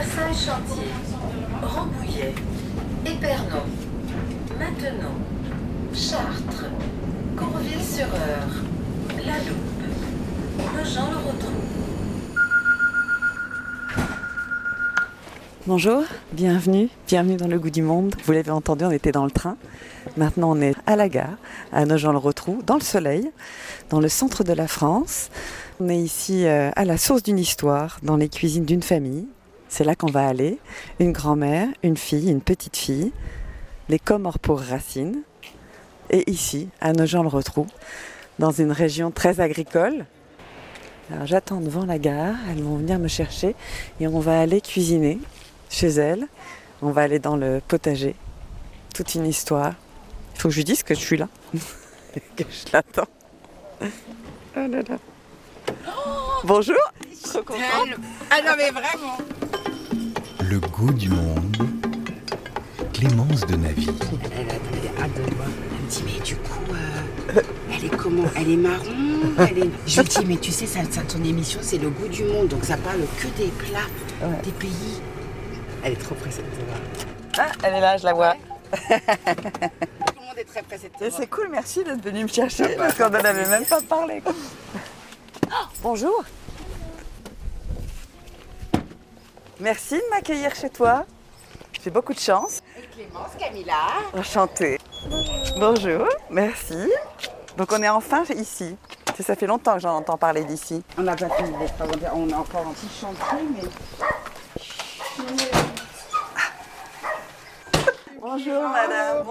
Versailles-Chantier, Rambouillet, Épernon, Maintenon, Chartres, Courville-sur-Eure, La Loupe, le Jean le retrouve. Bonjour, bienvenue, bienvenue dans le goût du monde. Vous l'avez entendu, on était dans le train. Maintenant, on est à la gare, à Nogent-le-Rotrou, dans le soleil, dans le centre de la France. On est ici euh, à la source d'une histoire, dans les cuisines d'une famille. C'est là qu'on va aller. Une grand-mère, une fille, une petite fille, les Comores pour racines. Et ici, à Nogent-le-Rotrou, dans une région très agricole. Alors j'attends devant la gare, elles vont venir me chercher et on va aller cuisiner chez elles. On va aller dans le potager. Toute une histoire. Il faut que je lui dise que je suis là. que je l'attends. Oh là là. Bonjour. Trop contente. Ah non mais vraiment Le goût du monde. Clémence de Navy. Elle a elle a hâte de le voir. Elle me dit mais du coup, euh, elle est comment? Elle est marron? Elle est... Je lui dis mais tu sais, ça, ça, ton émission c'est le goût du monde, donc ça parle que des plats, Ouais. des pays. Elle est trop pressée de te voir. Ah, elle est là, je la vois. Tout le monde est très pressé de te Et voir. c'est cool, merci d'être venu me chercher parce qu'on n'en avait même pas parlé. Oh, bonjour. Merci de m'accueillir chez toi. J'ai beaucoup de chance. Et Clémence, Camilla. Enchantée. Bonjour, merci. Donc on est enfin ici. Ça, fait longtemps que j'en entends parler d'ici. On n'a pas fini les travaux, on est encore en petit chantier, mais Bonjour madame.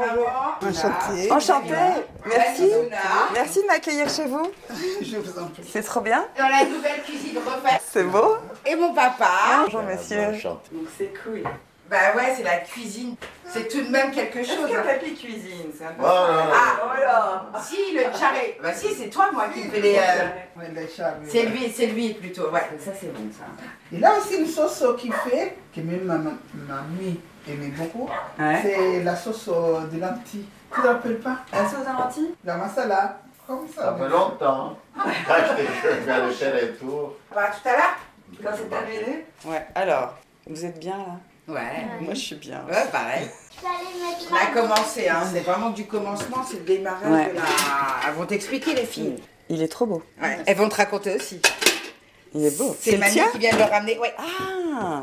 Enchantée. Enchantée. Merci. Zuna. Merci de m'accueillir chez vous. Je vous en prie. C'est trop bien. Dans la nouvelle cuisine refaite. C'est beau. Et mon papa. Bonjour monsieur. Donc c'est cool. Bah ouais, c'est la cuisine. C'est tout de même quelque chose. hein. papy cuisine C'est un peu Ah, Oh là. si, le charré. Bah si, c'est toi, moi, qui fais les... euh, Ouais, le charme. C'est lui, c'est lui plutôt. Ouais, ça c'est bon ça. Il a aussi une sauce qu'il fait, que même ma ma- mamie aimait beaucoup. Ouais. C'est la sauce euh, de lentilles. Tu te rappelles pas? La sauce à lentilles? La masala. Comme Ça ça. fait longtemps. Jeune, à l'échelle et tout. Bah tout à l'heure Quand c'est arrivé Ouais, alors, vous êtes bien là? Ouais. Moi je suis bien. Ouais, pareil. On a commencé, hein. C'est vraiment du commencement, c'est le démarrage Ouais. de la... Elles vont t'expliquer les filles. Il est trop beau. Ouais. Elles vont te raconter aussi. Il est beau. C'est mamie qui vient de le ramener. Ouais. Ah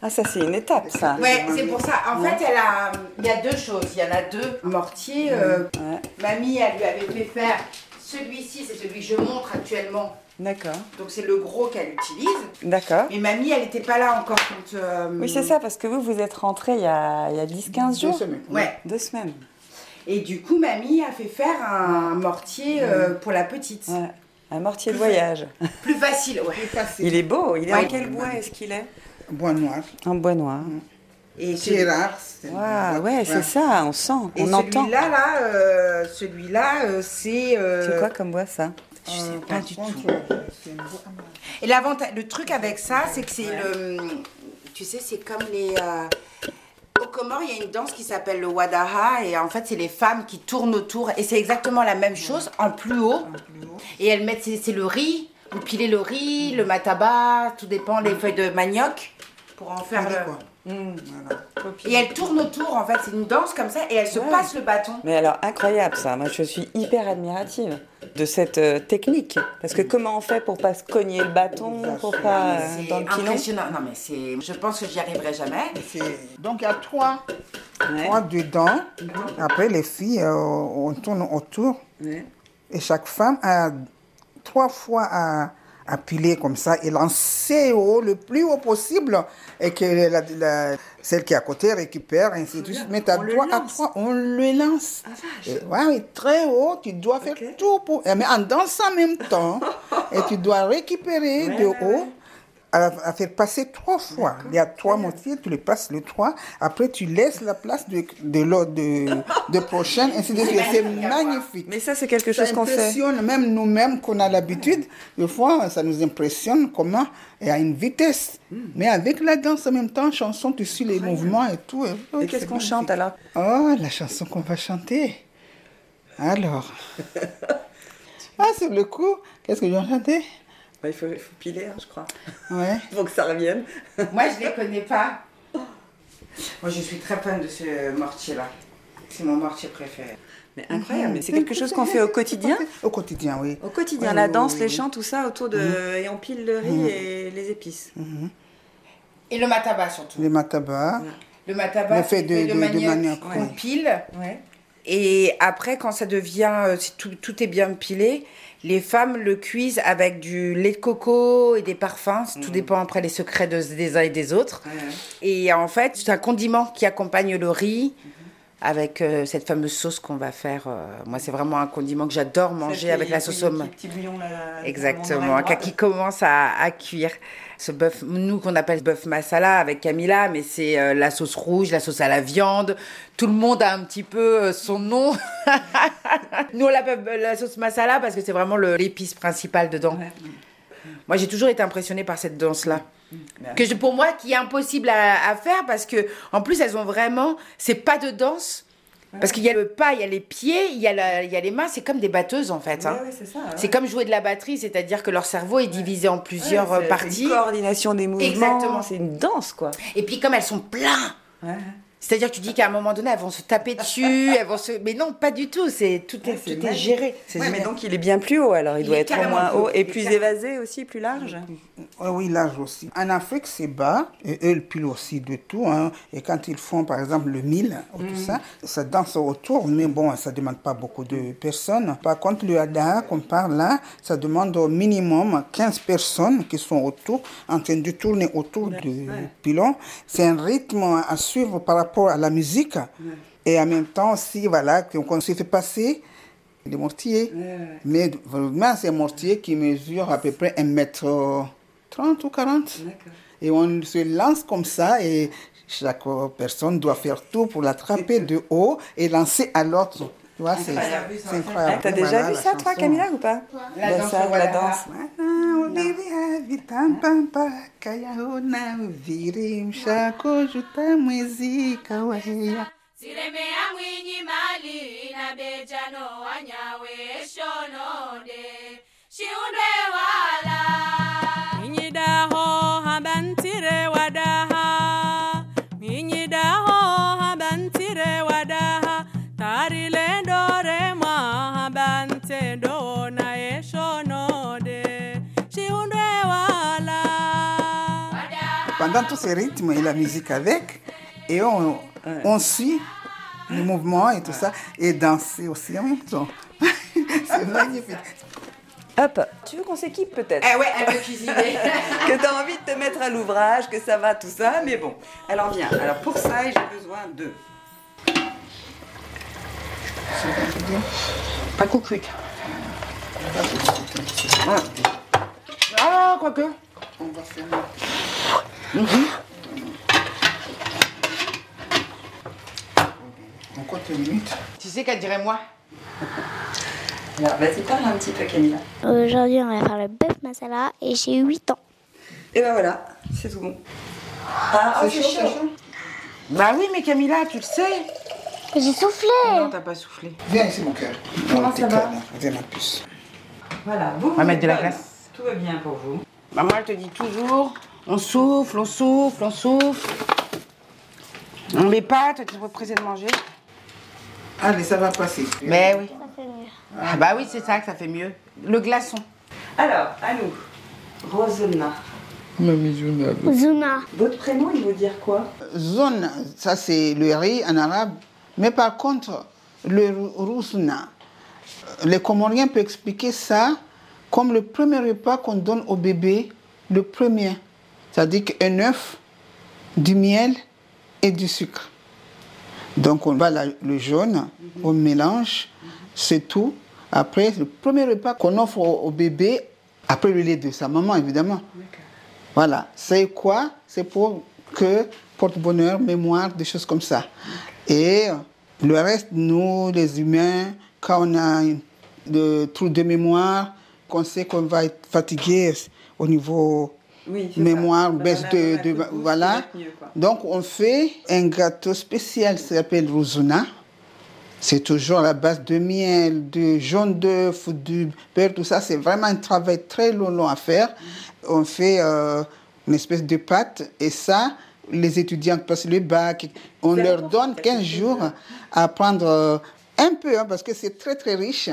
Ah ça c'est une étape ça. Ouais, c'est pour ça. En fait, elle a, il y a deux choses. Il y en a deux mortiers. euh, Ouais, Mamie, elle lui avait fait faire. Celui-ci, c'est celui que je montre actuellement. d'accord. Donc c'est le gros qu'elle utilise. D'accord. Mais mamie, elle n'était pas là encore quand. euh, Oui c'est ça parce que vous vous êtes rentré il y a, il y a 10-15 Deux jours. semaines. Ouais. Deux semaines. Et du coup, mamie a fait faire un mortier euh, pour la petite. Ouais. Un mortier de voyage. Plus facile, ouais. Facile. Il est beau. Il est Ouais. en quel bois est-ce qu'il est? Bois noir. En bois noir. Et, C'est celui- rare. c'est- Waouh, ouais, c'est ça, on sent, et on entend. celui-là, là, euh, celui-là, euh, c'est. euh, C'est quoi comme bois ça? Je sais Euh, pas du contre, tout. Et l'avantage, le truc avec ça, c'est que c'est le. Tu sais, c'est comme les. euh, Au Comores, il y a une danse qui s'appelle le Wadaha, et en fait, c'est les femmes qui tournent autour, et c'est exactement la même chose, en plus haut. Et elles mettent, c'est c'est le riz, vous pilez le riz, le mataba, tout dépend, les feuilles de manioc, pour en faire le. Mmh. Voilà. Et elles tournent autour, en fait, c'est une danse comme ça, et elles se Ouais. passent le bâton. Mais alors, incroyable ça. Moi, je suis hyper admirative de cette euh, technique. Parce que comment on fait pour pas se cogner le bâton, pour pas euh, dans le pilon impressionnant. Non, mais c'est. Je pense que j'y arriverai jamais. Donc il y a trois, Ouais. trois dedans. Après les filles, euh, on tourne autour. Ouais. Et chaque femme a trois fois à, à piler comme ça et lancer haut le plus haut possible et que la, la- celle qui est à côté récupère ainsi de suite. Mais à trois à trois, on le lance. Ah. Et, ouais, très haut, tu dois faire tout pour. Mais en dansant en même temps, et tu dois récupérer Ouais, de haut. ouais. À, à faire passer trois fois. Il y a trois motifs, tu les passes les trois. Après, tu laisses la place de, de l'autre, de, de prochaine, ainsi de suite. C'est magnifique. Mais ça, c'est quelque Ça chose qu'on fait. impressionne même nous-mêmes qu'on a l'habitude. Des fois, ça nous impressionne comment, et à une vitesse. Hmm. Mais avec la danse en même temps, chanson, tu suis les mouvements et tout. et- Et qu'est-ce qu'on chante alors Oh, la chanson qu'on va chanter. Alors. ah, sur le coup, qu'est-ce que je vais chanter? Bah, il, faut, il faut piler, hein, je crois, Ouais. pour que ça revienne. Moi, je les connais pas. Moi, je suis très fan de ce mortier-là. C'est mon mortier préféré. Mais incroyable, mais c'est quelque chose qu'on fait au quotidien? Au quotidien, oui. Au quotidien, Oui, la oui, danse, oui, les oui. chants, tout ça autour de. Et on pile le riz et les épices. Et le mataba surtout. Le mataba, Le fait de- fait de- de manioc manioc, qu'on ouais. pile. Ouais. Et après, quand ça devient, euh, si tout, tout est bien pilé, les femmes le cuisent avec du lait de coco et des parfums. Tout dépend après les secrets de- des uns et des autres. Et en fait, c'est un condiment qui accompagne le riz avec euh, cette fameuse sauce qu'on va faire. euh, moi, c'est vraiment un condiment que j'adore manger avec la sauce au Petit, petit bouillon là. là, Exactement, quand qui commence à, à cuire. Ce bœuf, nous qu'on appelle bœuf masala avec Camilla, mais c'est euh, la sauce rouge, la sauce à la viande. Tout le monde a un petit peu euh, son nom. nous on l'appelle euh, la sauce masala parce que c'est vraiment l'épice principale dedans. Ouais. Moi j'ai toujours été impressionnée par cette danse-là. Que je- pour moi, qui est impossible à, à faire parce que en plus elles ont vraiment, c'est pas de danse. Parce qu'il y a le pas, il y a les pieds, il y a, la- il y a les mains, c'est comme des batteuses en fait. hein. Ouais, ouais, c'est ça. ouais. C'est comme jouer de la batterie, c'est-à-dire que leur cerveau est divisé en plusieurs Ouais, euh, parties. Une coordination des mouvements. Exactement. C'est une danse, quoi. Et puis comme elles sont pleines, Ouais. c'est-à-dire que tu dis qu'à un moment donné, elles vont se taper dessus, elles vont se... Mais non, pas du tout, c'est tout est, tout est géré. Mais donc il est bien plus haut alors, il, Il doit être au moins plus haut haut. et plus évasé aussi, plus large. Oui, oui, l'âge aussi. En Afrique, c'est bas, et eux, ils pilent aussi de tout. hein. Et quand ils font, par exemple, le mille, ou tout ça, ça danse autour, mais bon, ça ne demande pas beaucoup de personnes. Par contre, le hada qu'on parle là, ça demande au minimum 15 personnes qui sont autour, en train de tourner autour du pilon. C'est un rythme à suivre par rapport à la musique. Et en même temps aussi, voilà, qu'on se fait passer les mortiers. Mais vraiment, c'est un mortier qui mesure à peu près 1 mètre 30 ou 40. Et on se lance comme ça et chaque personne doit faire tout pour l'attraper de haut et lancer à l'autre. Tu vois, c'est c'est incroyable. T'as déjà Voilà, vu ça, toi. Camilla, ou pas? La danse, ça, voilà. la danse. Siremea mwinyi mali na bejano shiundwe wala pendant tous ces rythmes et la musique avec, et on, on suit les mouvements et tout ça, et danser aussi en même temps. c'est magnifique. Hop, tu veux qu'on s'équipe peut-être? Eh ouais, elle veut cuisiner. Que t'as envie de te mettre à l'ouvrage, que ça va, tout ça, mais bon. Alors viens, alors pour ça, j'ai besoin de... Pas coucute. Ah, quoique. On va faire On compte une minute. Tu sais qu'elle dirait moi Alors vas-y, parle un petit peu Camilla. Aujourd'hui, on va faire le bœuf masala et j'ai 8 ans. Et ben voilà, c'est tout bon. Ah, oh, c'est chaud. Bah oui, mais Camilla, tu le sais. J'ai soufflé. Non, t'as pas soufflé. Viens ici, mon cœur. Comment Oh, ça va. Viens ma puce. Voilà, vous, On va vous mettre de la glace. Tout va bien pour vous. Maman, elle te dit toujours, on souffle, on souffle, on souffle. On met pas, toi, tu es pressé de manger. Allez, ça va passer. Mais oui. Ça fait mieux. Ah bah oui, c'est ça que ça fait mieux. Le glaçon. Alors, à nous. Rosena. Zuna. Votre prénom, il veut dire quoi? Zone, ça c'est le riz en arabe. Mais par contre, le rou- rousna, les Comoriens peuvent expliquer ça comme le premier repas qu'on donne au bébé, le premier. C'est-à-dire qu'un œuf, du miel et du sucre. Donc on va la- le jaune, on mélange, c'est tout. Après, le premier repas qu'on offre au, au bébé, après le lait de sa maman, évidemment. Voilà. C'est quoi? C'est pour que porte-bonheur, mémoire, des choses comme ça. Et le reste, nous, les humains, quand on a de trou de mémoire, qu'on sait qu'on va être fatigué au niveau Oui, mémoire, ça. baisse de, voilà, de- de mieux. Donc on fait un gâteau spécial, ça s'appelle Rosuna. C'est toujours à la base de miel, de jaune d'œuf, du beurre, tout ça. C'est vraiment un travail très long, long à faire. On fait euh, une espèce de pâte et ça, les étudiants passent le bac. On leur donne 15 jours à apprendre euh, un peu hein, parce que c'est très, très riche.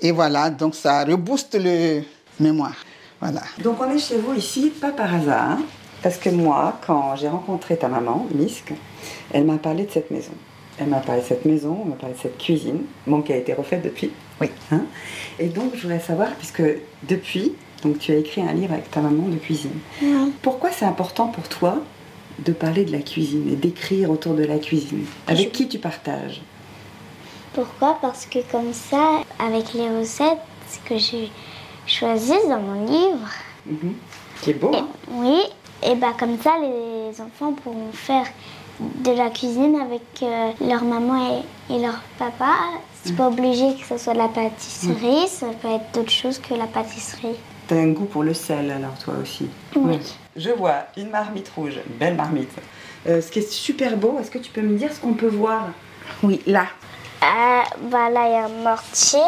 Et voilà, donc ça rebooste le mémoire. Voilà. Donc on est chez vous ici, pas par hasard, hein, parce que moi, quand j'ai rencontré ta maman, Misk, elle m'a parlé de cette maison. Elle m'a parlé de cette maison, elle m'a parlé de cette cuisine, bon, qui a été refaite depuis. Oui. Hein. Et donc je voudrais savoir, puisque depuis, donc tu as écrit un livre avec ta maman de cuisine. Pourquoi c'est important pour toi de parler de la cuisine et d'écrire autour de la cuisine. Avec qui tu partages? Pourquoi? Parce que comme ça, avec les recettes que j'ai choisies dans mon livre, Qui est beau, et- hein? oui, et bah comme ça, les enfants pourront faire de la cuisine avec euh, leur maman et, et leur papa. C'est pas obligé que ce soit de la pâtisserie, ça peut être d'autres choses que la pâtisserie. T'as un goût pour le sel alors toi aussi. Oui. Je vois une marmite rouge, une belle marmite. Euh, ce qui est super beau, est-ce que tu peux me dire ce qu'on peut voir? Oui, là. Ah, bah là, il y a un mortier.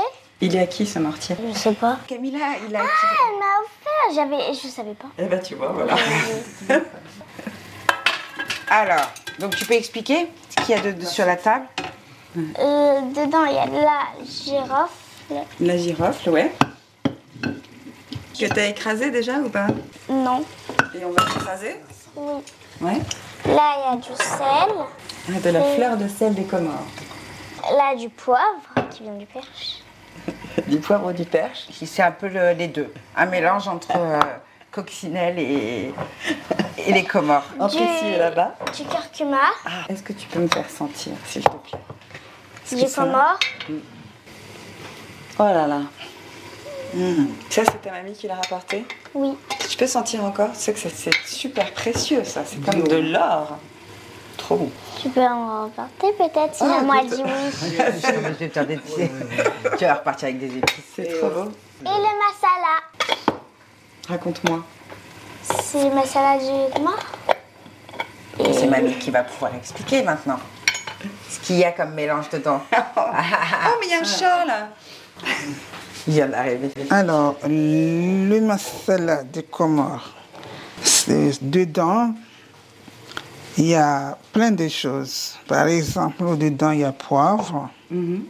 Il est à qui ce mortier? Je sais pas. Camilla, il a. Ah, elle m'a offert, j'avais, je savais pas. Eh ben tu vois, voilà. Alors, donc tu peux expliquer ce qu'il y a de, de- sur la table? Euh, dedans, il y a la girofle. La girofle, ouais. Que t'as écrasé déjà ou pas Non. Et on va écraser Oui. Ouais. Là, il y a du sel. Ah, de la fleur de sel des Comores. Là, du poivre qui vient du perche. Du poivre du perche. C'est un peu le- les deux. Un mélange entre euh, coccinelle et, et les Comores. En plus, il est là-bas. Du curcuma. Ah, Est-ce que tu peux me faire sentir, s'il te plaît? Du comore. Oh là là. Mmh. Ça, c'est ta mamie qui l'a rapporté Oui. Tu peux sentir encore C'est que c'est- c'est super précieux, ça. C'est comme de l'or. Trop bon. Tu peux en remporter peut-être si Ah, maman tout- dit oui. Je vais te faire des- tu vas repartir avec des épices. C'est trop beau. Et le masala. Raconte-moi. C'est le masala du comore. Et c'est mamie qui va pouvoir expliquer maintenant ce qu'il y a comme mélange dedans. Oh, mais il y a un chat là Alors, le masala de Comores, dedans, il y a plein de choses. Par exemple, dedans, il y a poivre, il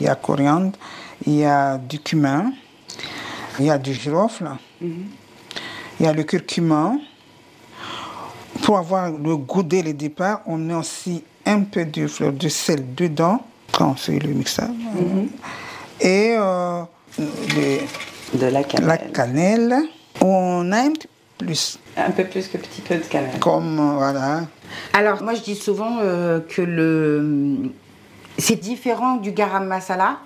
y a coriandre, il y a du cumin, il y a du girofle, il y a le curcuma. Pour avoir le goût dès le départ, on met aussi un peu de fleur de sel dedans quand on fait le mixage. Et euh, De la cannelle. la cannelle, on a un petit peu plus. Un peu plus que petit peu de cannelle. Comme, euh, voilà. Alors, moi, je dis souvent euh, que le... c'est différent du garam masala.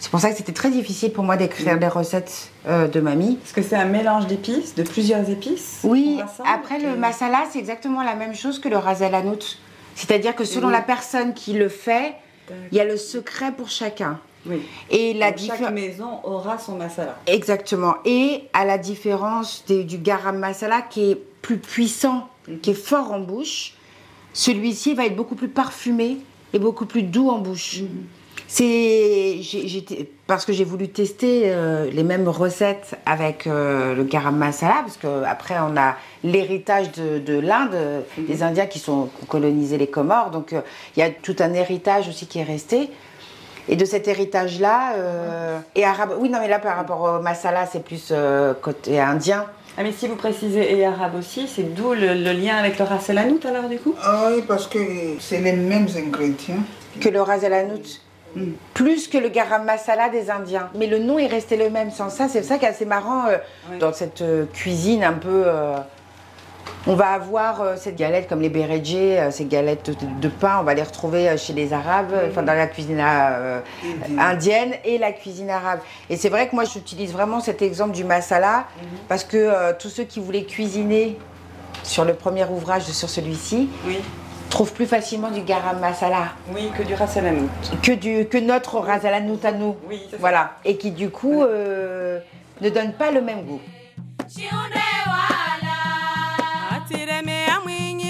C'est pour ça que c'était très difficile pour moi d'écrire des recettes euh, de mamie. Parce que c'est un mélange d'épices, de plusieurs épices Oui, après le masala, c'est exactement la même chose que le ras el hanout. C'est-à-dire que selon Oui. la personne qui le fait, il y a le secret pour chacun. Oui. Et la Donc, chaque maison aura son masala. Exactement. Et à la différence des- du garam masala qui est plus puissant, qui est fort en bouche, celui-ci va être beaucoup plus parfumé et beaucoup plus doux en bouche. C'est j'ai- j'étais- parce que j'ai voulu tester euh, les mêmes recettes avec euh, le garam masala parce que après on a l'héritage de, de l'Inde, euh, des Indiens qui sont qui ont colonisé les Comores, donc euh, il y a tout un héritage aussi qui est resté. Et de cet héritage-là, euh, et arabe, oui, non, mais là par rapport au masala, c'est plus euh, côté indien. Ah mais si vous précisez et arabe aussi, c'est d'où le, le lien avec le ras el hanout alors du coup? Ah oui, parce que c'est les mêmes ingrédients. que le ras el hanout, plus que le garam masala des Indiens. Mais le nom est resté le même sans ça. C'est ça qui est assez marrant euh, dans cette euh, cuisine un peu. euh, on va avoir euh, cette galette comme les béredjés, euh, ces galettes de, de pain, on va les retrouver euh, chez les Arabes, enfin dans la cuisine euh, indienne et la cuisine arabe. Et c'est vrai que moi j'utilise vraiment cet exemple du masala parce que euh, tous ceux qui voulaient cuisiner sur le premier ouvrage, sur celui-ci, Oui. trouvent plus facilement du garam masala Oui, que du ras el hanout. que, du, que notre ras à nous. Oui, c'est ça. Voilà. Et qui du coup euh, ne donne pas le même goût.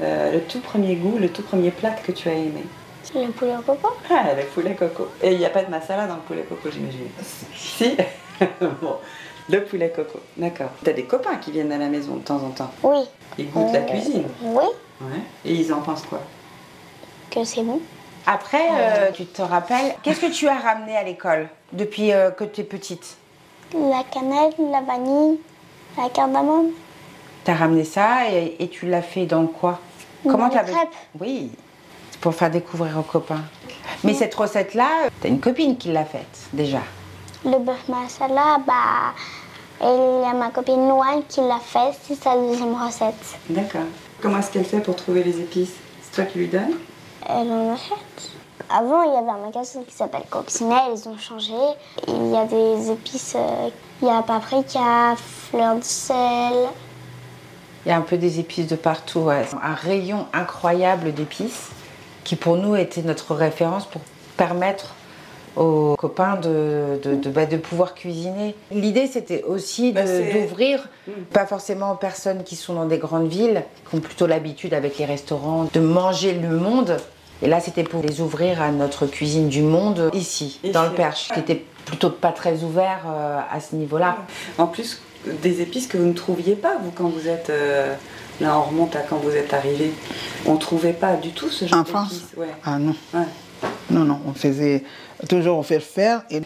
Euh, le tout premier goût, le tout premier plat que tu as aimé. Le poulet au coco Ah, le poulet coco. Et il n'y a pas de masala dans le poulet coco, j'imagine. Si Bon, le poulet coco, d'accord. T'as des copains qui viennent à la maison de temps en temps. Oui. Ils goûtent la Euh, cuisine. Oui, Ouais. Et ils en pensent quoi? Que c'est bon. Après, euh, tu te rappelles, qu'est-ce que tu as ramené à l'école depuis euh, que tu es petite? La cannelle, la vanille, la cardamome. Tu as ramené ça et, et tu l'as fait dans quoi Dans les t'avais- crêpes. Oui, pour faire découvrir aux copains. Mais cette recette-là, tu as une copine qui l'a faite déjà. Le bœuf masala, bah, il y a ma copine Noël qui l'a fait, c'est sa deuxième recette. D'accord. Comment est-ce qu'elle fait pour trouver les épices? C'est toi qui lui donnes? Elle en achète. Avant, il y avait un magasin qui s'appelle Coccinelle, ils ont changé. Il y a des épices, euh, il y a paprika, fleur de sel. Il y a un peu des épices de partout. ouais. Un rayon incroyable d'épices qui pour nous était notre référence pour permettre aux copains de, de, de- bah, de pouvoir cuisiner. L'idée c'était aussi Bah, d'ouvrir, pas forcément aux personnes qui sont dans des grandes villes, qui ont plutôt l'habitude avec les restaurants de manger le monde. Et là c'était pour les ouvrir à notre cuisine du monde ici, Ici. dans le Perche, qui était plutôt pas très ouvert euh, à ce niveau-là. En plus, des épices que vous ne trouviez pas, vous, quand vous êtes. euh, là, on remonte à quand vous êtes arrivé. On ne trouvait pas du tout ce genre En d'épices. France Ouais. Ah non. Ouais. Non, non, on faisait toujours on fait faire et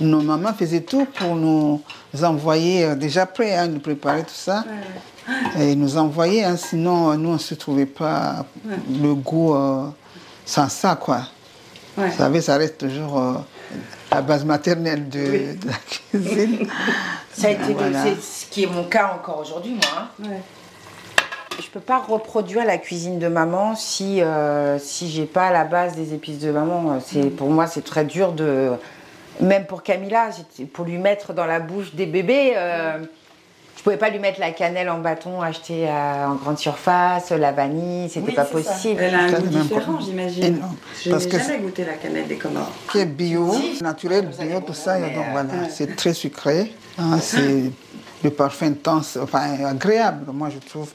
nos mamans faisaient tout pour nous envoyer euh, déjà prêts, hein, nous préparer tout ça. Et nous envoyer, hein, sinon euh, nous on ne se trouvait pas le goût euh, sans ça, quoi. Vous savez, ça reste toujours euh, la base maternelle de, Oui. de la cuisine. Ça a été Voilà. c'est ce qui est mon cas encore aujourd'hui, moi. hein. Ouais. Je peux pas reproduire la cuisine de maman si euh, si j'ai pas la base des épices de maman. C'est pour moi c'est très dur de même pour Camilla, pour lui mettre dans la bouche des bébés. euh, je pouvais pas lui mettre la cannelle en bâton achetée à- en grande surface, la vanille, c'était Oui, pas c'est ça. possible. Elle a un goût c'est différent, j'imagine. Je Parce n'ai que jamais goûté la cannelle des Comores. qui est bio, naturel, bio, tout ça. donc voilà, c'est très sucré. hein, c'est le parfum intense, enfin agréable, moi je trouve,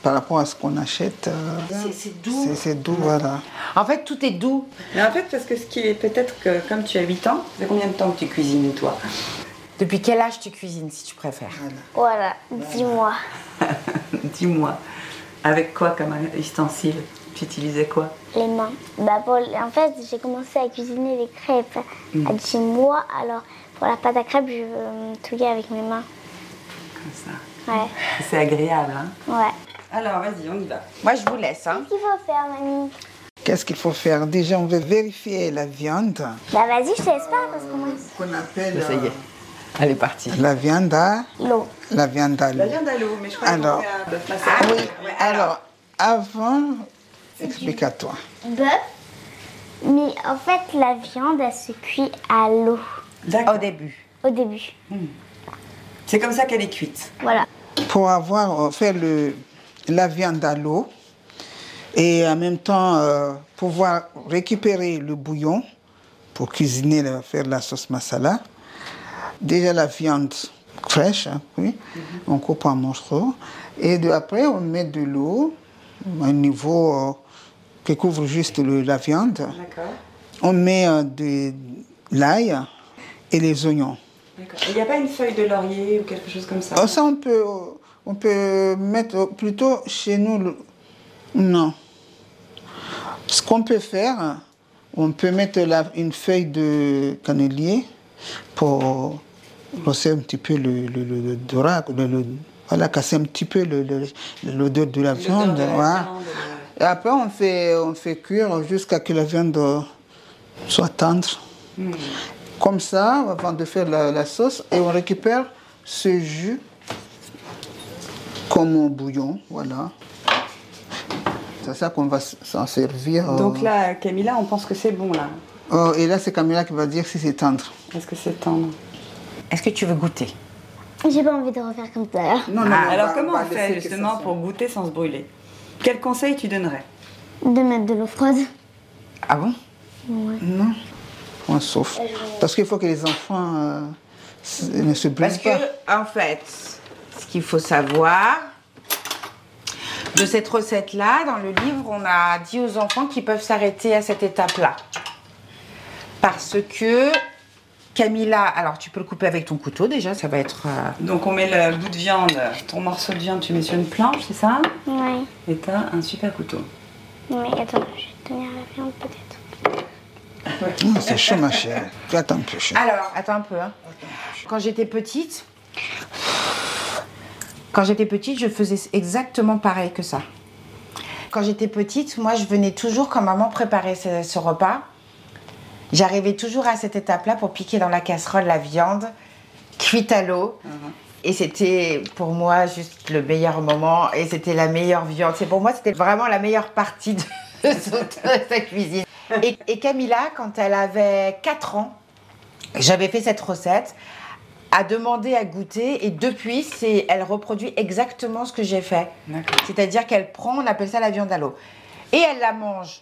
par rapport à ce qu'on achète. euh, C'est- C'est doux. c'est- c'est doux, voilà. En fait, tout est doux. Mais en fait, parce que ce qui est peut-être que, comme tu as 8 ans, ça fait combien de temps que tu cuisines, toi? Depuis quel âge tu cuisines, si tu préfères Voilà, dis-moi. Dis-moi. Avec quoi comme ustensile? Tu utilisais quoi? Les mains. Bah pour- en fait, j'ai commencé à cuisiner les crêpes à 10 mois. Alors, pour la pâte à crêpes, je veux me touiller avec mes mains. Comme ça. Ouais, C'est agréable, hein? Ouais. Alors, vas-y, on y va. Moi, je vous laisse. Hein. Qu'est-ce qu'il faut faire, mamie? Qu'est-ce qu'il faut faire? Déjà, on veut vérifier la viande Bah vas-y, je te laisse pas parce que moi... qu'on appelle Ça y est. Elle est partie. euh, la viande à L'eau. la viande à l'eau. La viande à l'eau, mais je crois Alors. bœuf Ah masala. Oui, alors, avant, explique à toi. Bœuf. Mais en fait, la viande, elle se cuit à l'eau D'accord. Au début. au début. C'est comme ça qu'elle est cuite. Voilà. Pour avoir euh, fait le, la viande à l'eau et en même temps euh, pouvoir récupérer le bouillon pour cuisiner, la- faire la sauce masala. Déjà la viande fraîche, hein, oui, on coupe en morceaux et de, après on met de l'eau un niveau euh, qui couvre juste le- la viande. D'accord. On met euh, de l'ail et les oignons. D'accord. Il n'y a pas une feuille de laurier ou quelque chose comme ça? Oh, ça, on peut, on peut mettre plutôt chez nous. le- Non. Ce qu'on peut faire, on peut mettre la- une feuille de cannelier pour rosser un petit peu le, le, le, le voilà, casser un petit peu l'odeur de la viande. de la voilà. viande, Et après, on fait, on fait cuire jusqu'à que la viande soit tendre. Hmm. Comme ça, avant de faire la, la sauce, et on récupère ce jus comme un bouillon, voilà. C'est ça qu'on va s'en servir. euh. Donc là, Camilla, on pense que c'est bon, là. Oh, et là, c'est Camilla qui va dire si c'est tendre. Est-ce que c'est tendre? Est-ce que tu veux goûter? J'ai pas envie de refaire comme tout à l'heure. Non, non, Ah, Alors va- comment on fait justement ça pour goûter sans se brûler? Quel conseil tu donnerais? De mettre de l'eau froide. Ah bon? Non, on souffle. Parce qu'il faut que les enfants euh, ne se brûlent Parce que, pas. en fait, ce qu'il faut savoir de cette recette-là, dans le livre, on a dit aux enfants qu'ils peuvent s'arrêter à cette étape-là. Parce que Camilla, alors tu peux le couper avec ton couteau déjà, ça va être... euh, Donc on met le bout de viande, ton morceau de viande, tu mets sur une planche, c'est ça? Oui. Et t'as un super couteau. Mais attends, je vais tenir la viande peut-être. Hum, c'est chaud, ma chère. Attends un peu, chérie. Alors, attends un peu. hein. Quand j'étais petite, quand j'étais petite, je faisais exactement pareil que ça. Quand j'étais petite, moi, je venais toujours quand maman préparait ce, ce repas. J'arrivais toujours à cette étape-là pour piquer dans la casserole la viande cuite à l'eau. Et c'était pour moi juste le meilleur moment. Et c'était la meilleure viande. C'est pour moi, c'était vraiment la meilleure partie de, sa cuisine. Et, et Camilla, quand elle avait 4 ans, j'avais fait cette recette, a demandé à goûter et depuis, c'est, elle reproduit exactement ce que j'ai fait. C'est-à-dire qu'elle prend, on appelle ça la viande à l'eau. Et elle la mange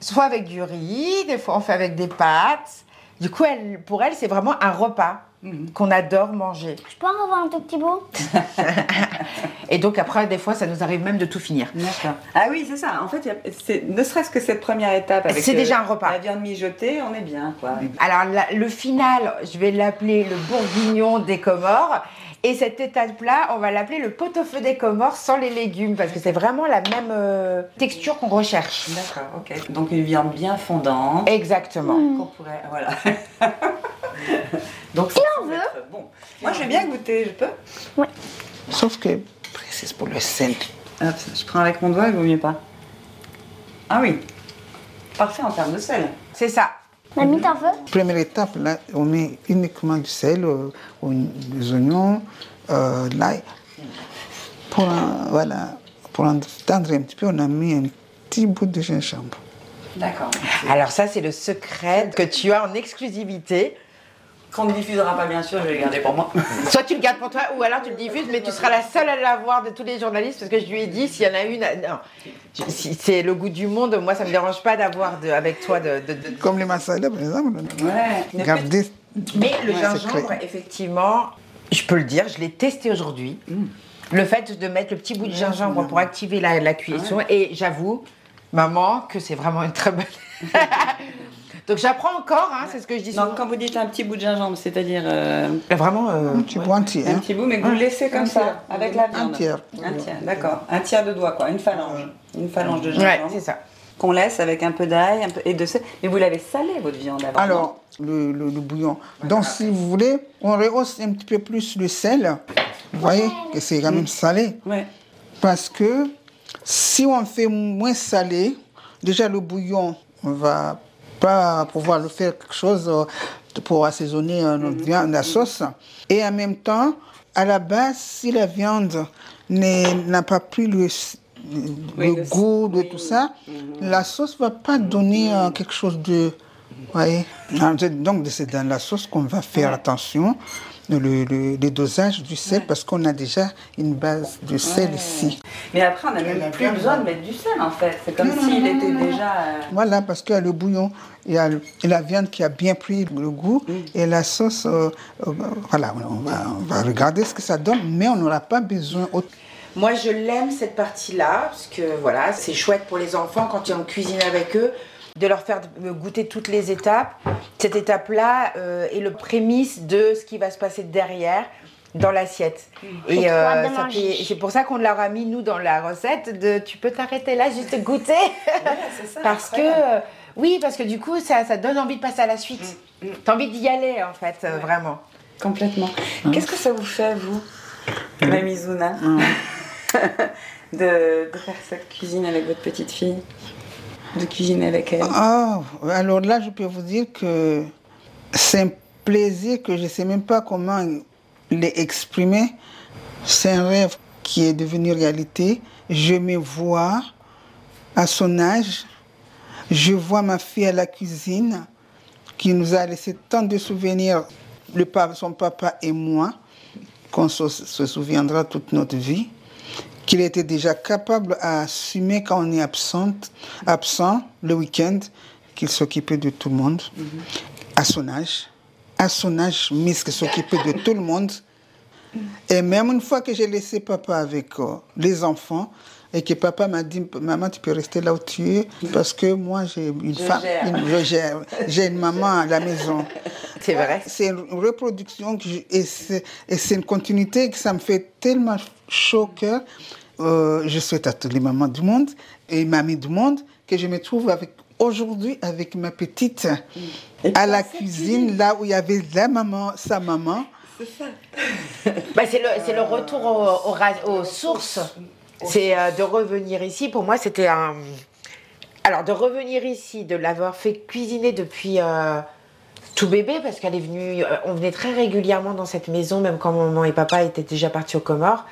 soit avec du riz, des fois on fait avec des pâtes. Du coup, elle, pour elle, c'est vraiment un repas qu'on adore manger. Je peux en avoir un tout petit bout? Et donc après, des fois, ça nous arrive même de tout finir. D'accord. Ah oui, c'est ça. En fait, a- ne serait-ce que cette première étape avec C'est euh, déjà un repas. La viande mijotée, on est bien, quoi. Alors, la- le final, je vais l'appeler le bourguignon des Comores. Et cette étape-là, on va l'appeler le pot-au-feu des Comores sans les légumes, parce que c'est vraiment la même euh, texture qu'on recherche. D'accord, ok. Donc une viande bien fondante. Exactement. Qu'on pourrait, voilà. Donc ça semble être bon. Moi, je vais bien goûter, je peux? Sauf que, précise pour le sel. Hop, je prends avec mon doigt, il vaut mieux pas. Ah oui. Parfait en termes de sel. C'est ça. Mamie, t'en veux Première étape, là, on met uniquement du sel, euh, des oignons, euh, l'ail. Pour, en- voilà, pour en tendre un petit peu, on a mis un petit bout de gingembre. D'accord. Alors ça, c'est le secret que tu as en exclusivité. Qu'on ne diffusera pas, bien sûr, je vais le garder pour moi. Soit tu le gardes pour toi, ou alors tu le diffuses, mais tu seras la seule à l'avoir de tous les journalistes, parce que je lui ai dit, s'il y en a une... Non, si c'est le goût du monde, moi, ça me dérange pas d'avoir de- avec toi de- de- de, Comme les masala, par exemple. Ouais. Gardez. Mais le Ouais, gingembre, effectivement, je peux le dire, je l'ai testé aujourd'hui. Le fait de mettre le petit bout de gingembre pour activer la, la cuisson, et j'avoue, maman, que c'est vraiment une très bonne. Donc j'apprends encore, hein, c'est ce que je dis souvent. Donc quand vous dites un petit bout de gingembre, c'est-à-dire euh, Vraiment, euh, Un petit bout entier. un Hein. petit bout, mais que vous le laissez comme ça, avec la viande. Un tiers. Un tiers, d'accord. Un tiers de doigt, quoi. Une phalange. Une phalange de ouais, gingembre. c'est ça. Qu'on laisse avec un peu d'ail un peu, et de sel. Mais vous l'avez salé, votre viande, avant Alors, le, le- le bouillon. Donc, si vous voulez, on rehausse un petit peu plus le sel. Vous voyez que c'est quand même salé. Ouais. Parce que si on fait moins salé, déjà le bouillon, on va pas pouvoir le faire quelque chose euh, pour assaisonner euh, notre viande, la sauce. Et en même temps, à la base, si la viande n'a pas pris le, Oui, goût de oui. tout ça, la sauce va pas donner euh, quelque chose de... voyez. Alors, c'est- Donc, c'est dans la sauce qu'on va faire attention, le, le, le dosage du sel, parce qu'on a déjà une base de sel ici. Mais après, on n'a même plus besoin de mettre du sel, en fait. C'est comme s'il était déjà... euh, Voilà, parce qu'il y a le bouillon, il y a la viande qui a bien pris le goût, et la sauce, euh, euh, voilà, on va, on va regarder ce que ça donne, mais on n'aura pas besoin. autre- Moi, je l'aime cette partie-là, parce que voilà, c'est chouette pour les enfants quand on cuisine avec eux, de leur faire goûter toutes les étapes. Cette étape-là euh, est le prémisse de ce qui va se passer derrière dans l'assiette. Et euh, ça fait- c'est pour ça qu'on leur a mis, nous, dans la recette, de tu peux t'arrêter là, juste goûter. parce que, euh, oui, parce que du coup, ça, ça donne envie de passer à la suite. T'as envie d'y aller, en fait, euh, vraiment. Complètement. Qu'est-ce que ça vous fait, vous, Mamie Zuna, de, de faire cette cuisine avec votre petite fille? De cuisiner avec elle Ah, alors là, je peux vous dire que c'est un plaisir que je ne sais même pas comment l'exprimer. C'est un rêve qui est devenu réalité. Je me vois à son âge. Je vois ma fille à la cuisine qui nous a laissé tant de souvenirs, le son papa et moi, qu'on se souviendra toute notre vie, qu'il était déjà capable à assumer quand on est absente, absent le week-end, qu'il s'occupait de tout le monde, à son âge. À son âge, Miss qui s'occupait de tout le monde. Et même une fois que j'ai laissé papa avec euh, les enfants, et que papa m'a dit, maman, tu peux rester là où tu es, parce que moi, j'ai une femme, gère. une- je gère. J'ai une maman à la maison. C'est vrai. C'est une reproduction que je- et c'est une continuité que ça me fait tellement chaud au cœur. Euh, je souhaite à toutes les mamans du monde et mamies du monde que je me trouve avec aujourd'hui avec ma petite à la cuisine, là où il y avait la maman, sa maman. Bah, c'est le, c'est le retour au- au ra- aux sources. C'est euh, de revenir ici. Pour moi, c'était un. Alors, de revenir ici, de l'avoir fait cuisiner depuis euh, tout bébé, parce qu'elle est venue. euh, on venait très régulièrement dans cette maison, même quand maman et papa étaient déjà partis aux Comores.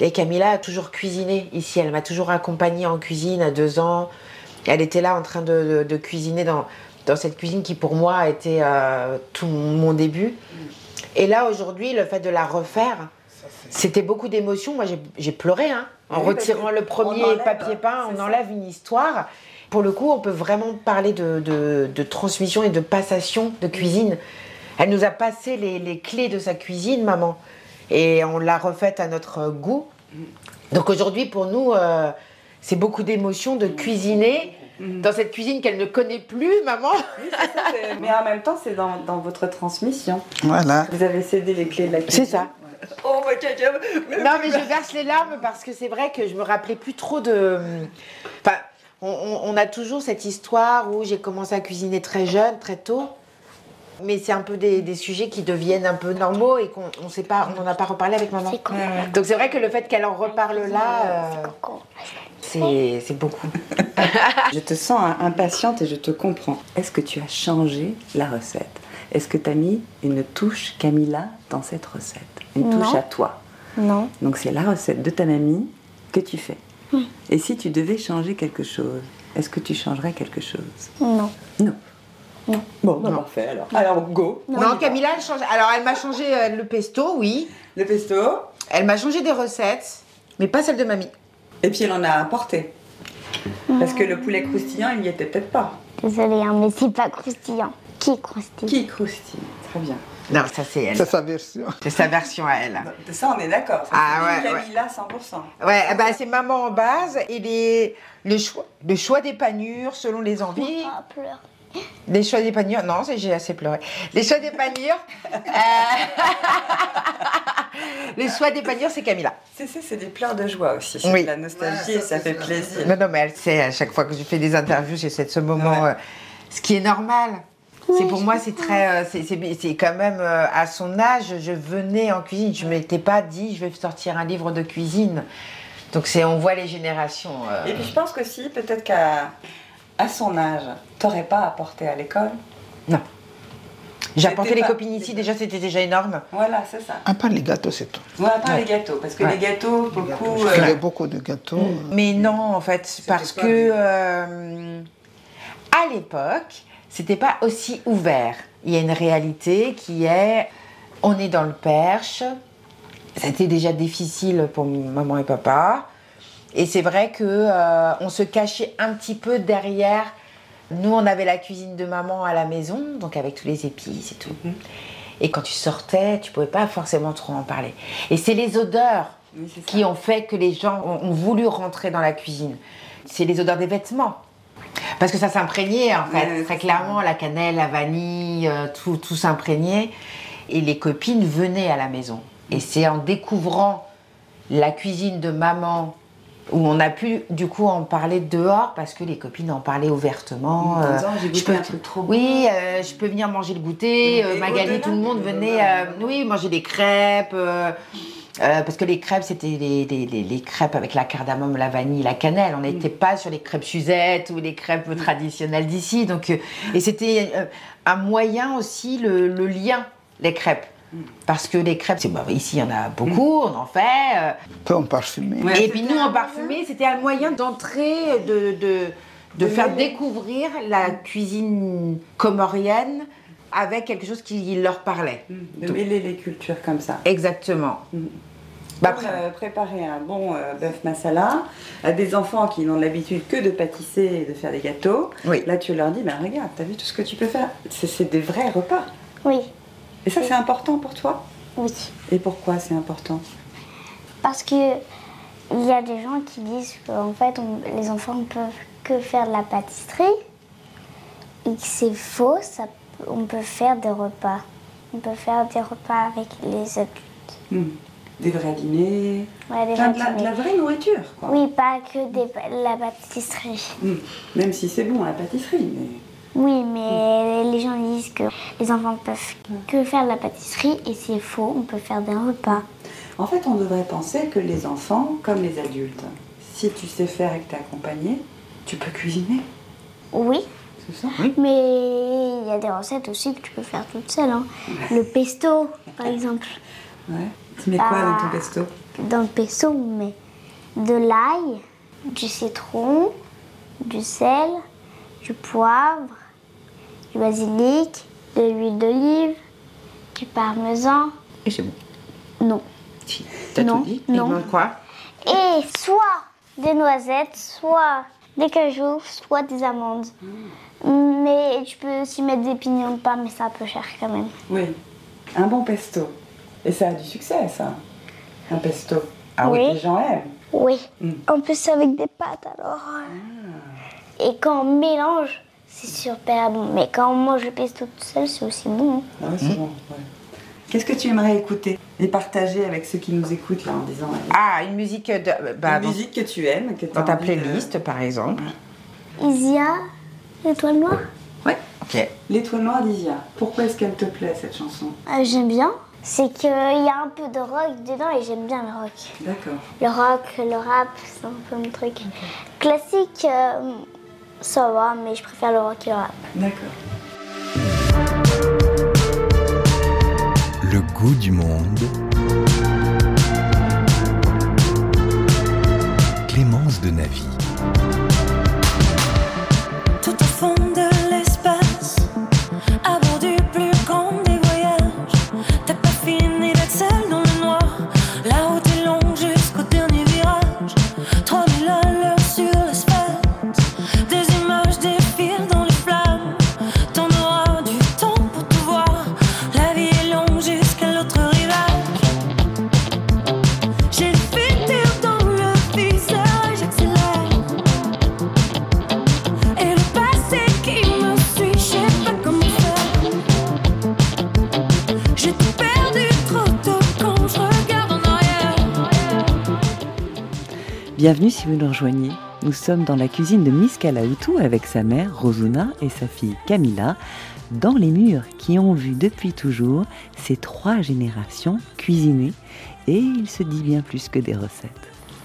Et Camilla a toujours cuisiné ici. Elle m'a toujours accompagnée en cuisine à deux ans. Elle était là en train de, de- de cuisiner dans, dans cette cuisine qui, pour moi, a été euh, tout mon début. Et là, aujourd'hui, le fait de la refaire, c'était beaucoup d'émotions. Moi, j'ai- pleuré hein, en Oui, retirant le premier enlève, papier peint. On ça. enlève une histoire. Pour le coup, on peut vraiment parler de, de- de transmission et de passation de cuisine. Elle nous a passé les, les clés de sa cuisine, maman. Et on l'a refaite à notre goût. Donc aujourd'hui, pour nous, euh, c'est beaucoup d'émotions de cuisiner dans cette cuisine qu'elle ne connaît plus, maman. Mais en même temps, c'est dans, dans votre transmission. Voilà. Vous avez cédé les clés de la cuisine. C'est ça. Oh, bah, tiens, tiens. Non, mais je verse les larmes parce que c'est vrai que je me rappelais plus trop de. Enfin, on, on- on a toujours cette histoire où j'ai commencé à cuisiner très jeune, très tôt. Mais c'est un peu des, des sujets qui deviennent un peu normaux et qu'on on sait pas, on n'en a pas reparlé avec maman. C'est con. Donc c'est vrai que le fait qu'elle en reparle là, euh, c'est c'est beaucoup. Je te sens impatiente et je te comprends. Est-ce que tu as changé la recette? Est-ce que tu as mis une touche Camilla dans cette recette? Une touche Non. à toi? Non. Donc c'est la recette de ta mamie que tu fais. Et si tu devais changer quelque chose, est-ce que tu changerais quelque chose? Non. Non. Non. Bon, bah, parfait alors. Alors go. Non, Camilla, elle change. Alors elle m'a changé euh, le pesto, oui. Le pesto. Elle m'a changé des recettes, mais pas celle de mamie. Et puis elle en a apporté. Parce que le poulet croustillant, il n'y était peut-être pas. Désolée, hein, mais c'est pas croustillant. Qui croustille Qui croustille Très bien. Non, ça c'est elle. C'est sa version. C'est sa version à elle. De ça, on est d'accord. Ah ouais, ouais. Camilla 100%. Ouais, ben, c'est maman en base et les, le, choix, le choix des panures selon les envies. Ah, pleure. Les choix des panures, non, c'est- j'ai assez pleuré. Les choix des panures. euh, les choix des panures, c'est Camilla. C'est ça, c'est des pleurs de joie aussi. C'est Oui. de la nostalgie et ça fait plaisir. Non, non, mais elle sait, à chaque fois que je fais des interviews, j'ai cette- ce moment. Ouais. euh, ce qui est normal. C'est pour moi, c'est très, euh, c'est- quand même euh, à son âge, je venais en cuisine, je m'étais pas dit, je vais sortir un livre de cuisine. Donc c'est, on voit les générations. euh, Et puis je pense qu'aussi, peut-être qu'à à son âge, t'aurais pas apporté à l'école? J'apportais C'était les pas- copines ici, déjà c'était déjà énorme. Voilà, c'est ça. À part les gâteaux, c'est tout. Voilà, pas Ouais. les gâteaux, parce que Ouais. les gâteaux, beaucoup. Je euh, faisais beaucoup de gâteaux. Mais non, en fait, parce que euh, à l'époque, c'était pas aussi ouvert. Il y a une réalité qui est, on est dans le Perche. C'était déjà difficile pour maman et papa. Et c'est vrai que euh, on se cachait un petit peu derrière. Nous, on avait la cuisine de maman à la maison, donc avec tous les épices et tout. Et quand tu sortais, tu pouvais pas forcément trop en parler. Et c'est les odeurs oui, qui ont fait que les gens ont, ont voulu rentrer dans la cuisine. C'est les odeurs des vêtements. Parce que ça s'imprégnait, en fait, très clairement, la cannelle, la vanille, euh, tout, tout s'imprégnait. Et les copines venaient à la maison. Et c'est en découvrant la cuisine de maman, où on a pu du coup en parler dehors, parce que les copines en parlaient ouvertement. En euh, je goûté peux- un truc trop. Oui, euh, je peux venir manger le goûter. euh, Magali, tout le monde venait, oui, manger des crêpes. parce que les crêpes, c'était les, les- les- les crêpes avec la cardamome, la vanille, la cannelle. On n'était pas sur les crêpes Suzette ou les crêpes traditionnelles d'ici. Donc, et c'était un moyen aussi, le, le lien, les crêpes. Parce que les crêpes, bah, ici, il y en a beaucoup, on en fait. Peu en parfumé. Ouais, et puis nous, en parfumé, c'était un moyen d'entrer, de, de, de faire découvrir la cuisine comorienne avec quelque chose qui leur parlait. De mêler les cultures comme ça. Exactement. Mhm. Bah, après- euh, préparer un bon euh, bœuf masala à des enfants qui n'ont l'habitude que de pâtisser et de faire des gâteaux. Oui. Là, tu leur dis, ben regarde, t'as vu tout ce que tu peux faire? C'est des vrais repas. Oui. Et ça, c'est important pour toi? Oui. Et pourquoi c'est important? Parce que il y a des gens qui disent qu'en fait, on- les enfants ne peuvent que faire de la pâtisserie et que c'est faux. Ça, on peut faire des repas. On peut faire des repas avec les adultes. Hmm. Des vrais dîners Ouais, des Enfin, de, la, de vraie nourriture, quoi. Oui, pas que de la pâtisserie. Hmm. Même si c'est bon, la pâtisserie, mais... Oui, mais les gens disent que les enfants peuvent que faire de la pâtisserie et c'est faux. On peut faire des repas. En fait, on devrait penser que les enfants, comme les adultes, si tu sais faire et que t'es accompagné, tu peux cuisiner, Oui, c'est ça? Mais il y a des recettes aussi que tu peux faire toute seule. hein. Le pesto, par exemple. Ouais. Tu mets quoi dans ton Ah. pesto? Dans le pesto, on met de l'ail, du citron, du sel, du poivre, du basilic, de l'huile d'olive, du parmesan. Et c'est bon. Non. Si, T'as Non, tout dit Il non. manque quoi Et soit des noisettes, soit des cajous, soit des amandes. Mais tu peux aussi mettre des pignons de pain, mais c'est un peu cher quand même. Oui. Un bon pesto. Et ça a du succès, ça. Un pesto. Ah oui. Les gens aiment. Oui. Mm. En plus avec des pâtes alors. Et quand on mélange, c'est super bon. Mais quand on mange le pesto tout seul, c'est aussi bon. Ah ouais, c'est bon. ouais. Qu'est-ce que tu aimerais écouter et partager avec ceux qui nous écoutent là en disant Ah, une musique de. Bah, une dans, musique que tu aimes, que dans ta de- playlist, par exemple. Isia, l'étoile noire. Ouais. Ok. L'étoile noire d'Isia. Pourquoi est-ce qu'elle te plaît cette chanson? Euh, j'aime bien. C'est qu'il y a un peu de rock dedans et j'aime bien le rock. D'accord. Le rock, le rap, c'est un peu mon truc. Classique, euh, ça va, mais je préfère le rock et le rap. D'accord. Le goût du monde. Clémence de Navy. Bienvenue si vous nous rejoignez. Nous sommes dans la cuisine de Miss Kalaoutou avec sa mère Rosuna et sa fille Camilla, dans les murs qui ont vu depuis toujours ces trois générations cuisiner et il se dit bien plus que des recettes.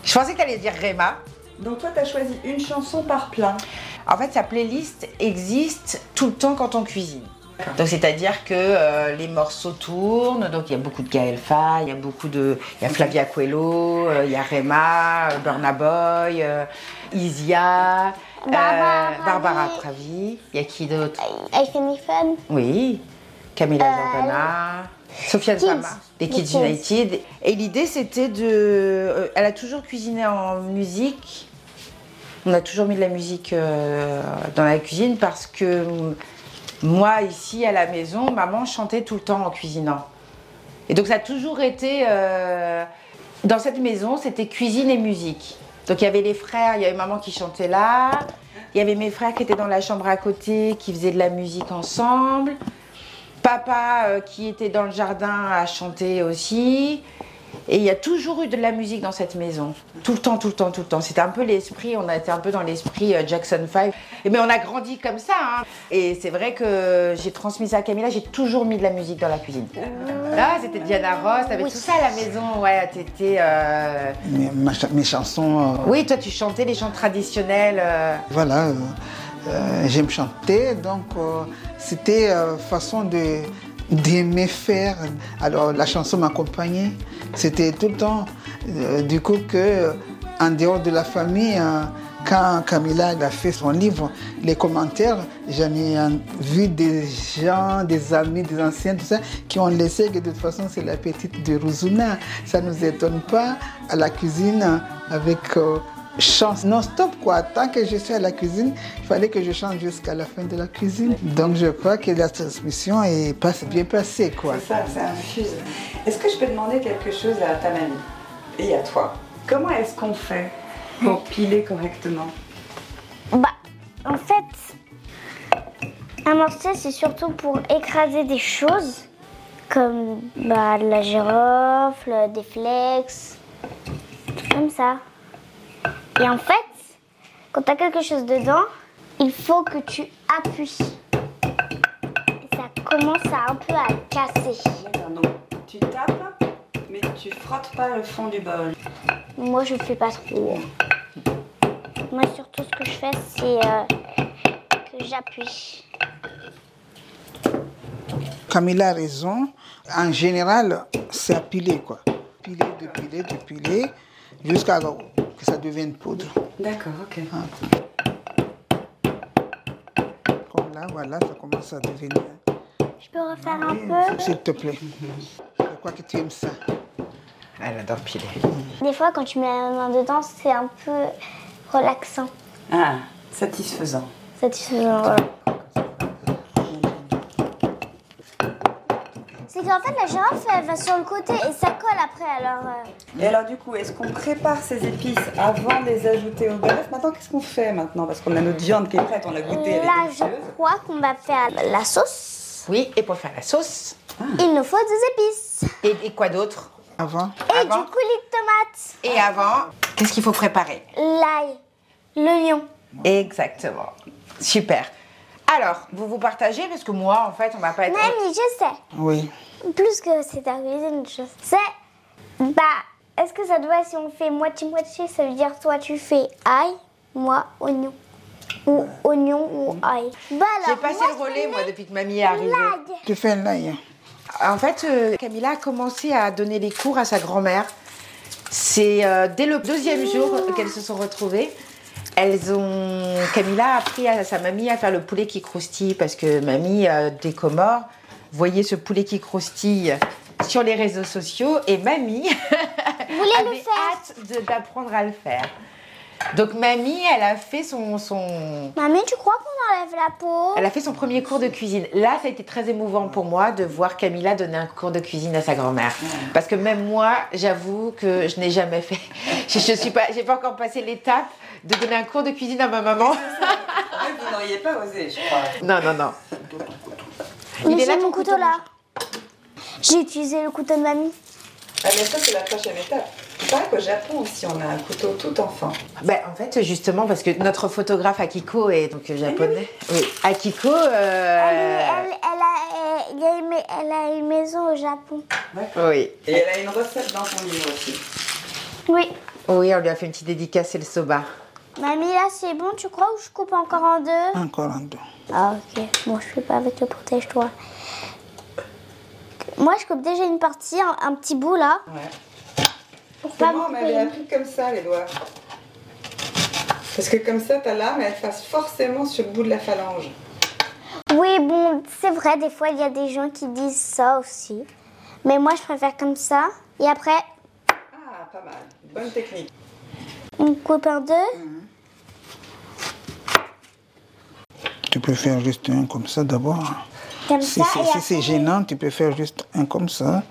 Je pensais que t'allais dire Réma. Donc toi tu as choisi une chanson par plat. En fait, sa playlist existe tout le temps quand on cuisine. Donc c'est-à-dire que euh, les morceaux tournent, donc il y a beaucoup de Gaël Faye, il y a beaucoup de... Il y a Flavia Coelho, euh, il y a Rema, euh, Burna Boy, euh, Isia, Barbara. Barbara Pravi, il y a qui d'autre? Fun. Oui, Camilla Euh, Jordana, Sophia. Zama, des Kids Kids. United. Et l'idée c'était de... elle a toujours cuisiné en musique. On a toujours mis de la musique dans la cuisine parce que mm, moi, ici à la maison, maman chantait tout le temps en cuisinant. Et donc ça a toujours été... euh, dans cette maison, c'était cuisine et musique. Donc il y avait les frères, il y avait maman qui chantait là, il y avait mes frères qui étaient dans la chambre à côté, qui faisaient de la musique ensemble. Papa euh, qui était dans le jardin a chanté aussi. Et il y a toujours eu de la musique dans cette maison. Tout le temps, tout le temps, tout le temps. C'était un peu l'esprit, on a été un peu dans l'esprit euh, Jackson 5. Et Mais on a grandi comme ça. hein. Et c'est vrai que j'ai transmis ça à Camilla, j'ai toujours mis de la musique dans la cuisine. Là, c'était Diana Ross, t'avais tout ça à la maison. Ouais, t'étais. euh, Mes, chansons, euh, Oui, toi, tu chantais les chants traditionnels. euh, voilà, j'aime chanter, donc c'était façon de d'aimer faire. Alors la chanson m'accompagnait. C'était tout le temps, euh, du coup que en dehors de la famille, euh, quand Camilla a fait son livre, les commentaires, j'en ai euh, vu des gens, des amis, des anciens, tout ça, qui ont laissé que de toute façon c'est la petite de Rosuna. Ça ne nous étonne pas à la cuisine avec euh, chante non-stop quoi. Tant que je suis à la cuisine, il fallait que je chante jusqu'à la fin de la cuisine. Donc je crois que la transmission est pas bien passée quoi. C'est ça, ça infuse. Est-ce que je peux demander quelque chose à ta mamie et à toi? Comment est-ce qu'on fait pour piler correctement? Bah, en fait, un mortier, c'est surtout pour écraser des choses comme bah, de la girofle, des flex, comme ça. Et en fait, quand tu as quelque chose dedans, il faut que tu appuies. Et ça commence à un peu à casser. Donc tu tapes, mais tu frottes pas le fond du bol. Moi, je fais pas trop. Moi, surtout, ce que je fais, c'est euh, que j'appuie. Camilla a raison. En général, c'est à piler quoi. Piler, de piler, de piler, jusqu'à que ça devienne poudre. D'accord, ok. Comme là, voilà, ça commence à devenir. Je peux refaire un peu? S'il te plaît. Je crois que tu aimes ça. Elle adore piler. Des fois, quand tu mets la main dedans, c'est un peu relaxant, Ah, satisfaisant. satisfaisant. voilà. C'est qu'en fait, la girafe, elle va sur le côté et ça colle après. Alors, euh, Et alors du coup, est-ce qu'on prépare ces épices avant de les ajouter au bœuf? Maintenant, qu'est-ce qu'on fait maintenant? Parce qu'on a notre viande qui est prête, on l'a goûtée, elle là, je crois qu'on va faire la sauce. Oui, et pour faire la sauce. Il nous faut des épices Et, et quoi d'autre? Avant, et Avant du coulis de tomates, Et avant, qu'est-ce qu'il faut préparer? L'ail, l'oignon. Exactement. Super. Alors, vous vous partagez parce que moi, en fait, on va pas être. Mamie, je sais. oui. Plus que c'est ta cuisine, je sais. Bah, est-ce que ça doit, si on fait moitié-moitié, ça veut dire toi tu fais ail, moi oignon. Ou oignon ou ail. Bah J'ai passé moi, le relais, moi, depuis que mamie est arrivée. Tu fais l'ail. En fait, euh, Camilla a commencé à donner les cours à sa grand-mère. C'est euh, dès le deuxième jour qu'elles se sont retrouvées. Elles ont. Camilla a appris à sa mamie à faire le poulet qui croustille parce que mamie euh, des Comores voyait ce poulet qui croustille sur les réseaux sociaux et mamie avait faire hâte d'apprendre à le faire. Donc mamie, elle a fait son, son, Mamie, tu crois qu'on enlève la peau? Elle a fait son premier cours de cuisine. Là, ça a été très émouvant pour moi de voir Camilla donner un cours de cuisine à sa grand-mère. Parce que même moi, j'avoue que je n'ai jamais fait. Je, je suis pas, j'ai pas encore passé l'étape de donner un cours de cuisine à ma maman. Vous n'auriez pas osé, je crois. Non, non, non. Mais Il est là, j'ai ton mon couteau couteau là. J'ai utilisé le couteau de mamie. Ah, mais ça, c'est la prochaine étape. Paraît qu'au Japon aussi, on a un couteau tout enfant. Ben, en fait, justement, parce que notre photographe Akiko est donc japonais. Oui, Akiko. euh, Elle, est- elle, elle a, elle, il y a une mai- elle a une maison au Japon. Oui. Et elle a une recette dans son livre aussi. Oui. Oui, on lui a fait une petite dédicace, c'est le soba. Mamie, là c'est bon, tu crois, ou je coupe encore en deux Encore en deux. Ah ok, moi je fais pas avec le protège-toi. Moi je coupe déjà une partie, un, un petit bout là. Ouais. Pour pas Moi, on me m'avait appris comme ça, les doigts. Parce que comme ça, ta lame, elle passe forcément sur le bout de la phalange. Oui, bon, c'est vrai, des fois il y a des gens qui disent ça aussi. Mais moi je préfère comme ça. Et après, Ah, pas mal. Bonne technique. on coupe en deux. Tu peux faire juste un comme ça d'abord. Comme Si ça. si c'est gênant, tu peux faire juste un comme ça.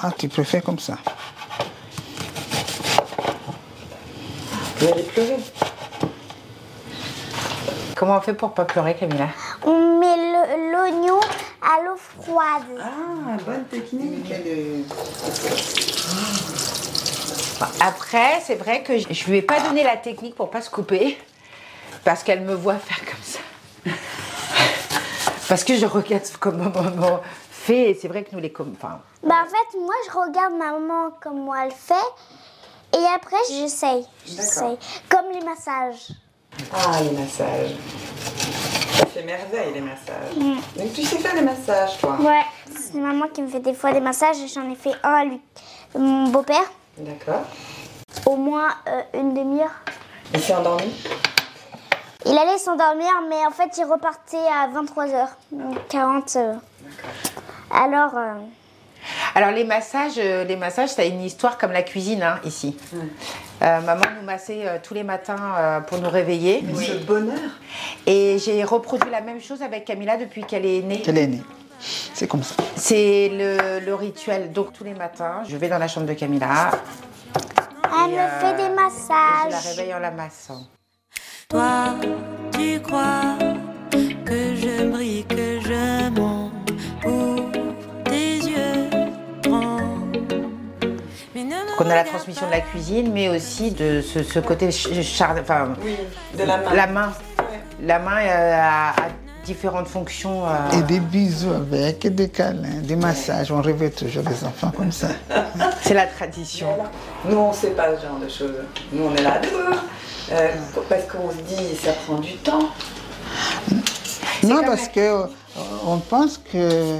Ah, tu préfères comme ça. Vous allez pleurer. Comment on fait pour pas pleurer, Camilla? On met l'oignon à l'eau froide. Ah, bonne technique. Après, c'est vrai que je lui ai pas donné la technique pour pas se couper, parce qu'elle me voit faire comme ça. parce que je regarde comment maman fait, et c'est vrai que nous les enfin, Bah en fait, moi je regarde ma maman comme moi elle fait. Et après, j'essaye. J'essaye. Comme les massages. Ah, les massages. Ça fait merveille, les massages. Donc, tu sais faire les massages, toi Ouais, c'est maman qui me fait des fois des massages et j'en ai fait un à lui, mon beau-père, D'accord. au moins euh, une demi-heure. Il s'est endormi? Il allait s'endormir, mais en fait il repartait à 23h, donc 40. euh. Alors, euh, Alors les massages, euh, les massages, ça a une histoire comme la cuisine hein, ici. Euh, maman nous massait euh, tous les matins euh, pour nous réveiller. Ce bonheur. Et j'ai reproduit la même chose avec Camilla depuis qu'elle est née. Qu'elle est née. C'est comme ça. C'est le, le rituel. Donc tous les matins, je vais dans la chambre de Camilla. Elle Et, me fait des Je la massages. réveille en la massant. Toi, tu crois que je brille, que je monte tes yeux me Donc on a la transmission de la cuisine, mais aussi de ce, ce côté ch- char- enfin, Oui, de la main. la main. La main euh, a, a différentes fonctions. euh, Et des bisous avec, et des câlins, des massages. On réveille toujours les enfants comme ça. C'est la tradition. Nous, on ne sait pas ce genre de choses. Nous, on est là, euh, parce qu'on se dit, ça prend du temps. Non, parce que euh, on pense que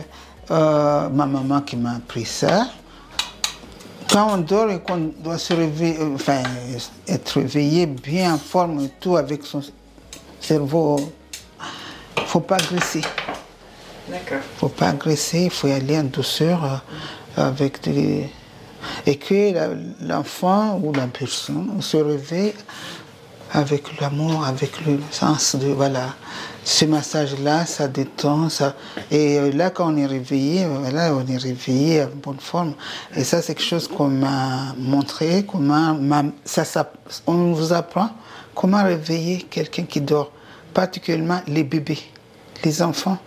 euh, ma maman qui m'a appris ça, quand on dort et qu'on doit se réveiller, enfin, être réveillé bien en forme et tout avec son cerveau, faut pas agresser. D'accord. faut pas agresser, il faut y aller en douceur avec des... Et que l'enfant ou la personne se réveille avec l'amour, avec le sens de... Voilà, ce massage-là, ça détend, ça... Et euh, là, quand on est réveillé, euh, voilà, on est réveillé en bonne forme. Et ça, c'est quelque chose qu'on m'a montré, comment... Ça, ça, on vous apprend comment réveiller quelqu'un qui dort, particulièrement les bébés, les enfants.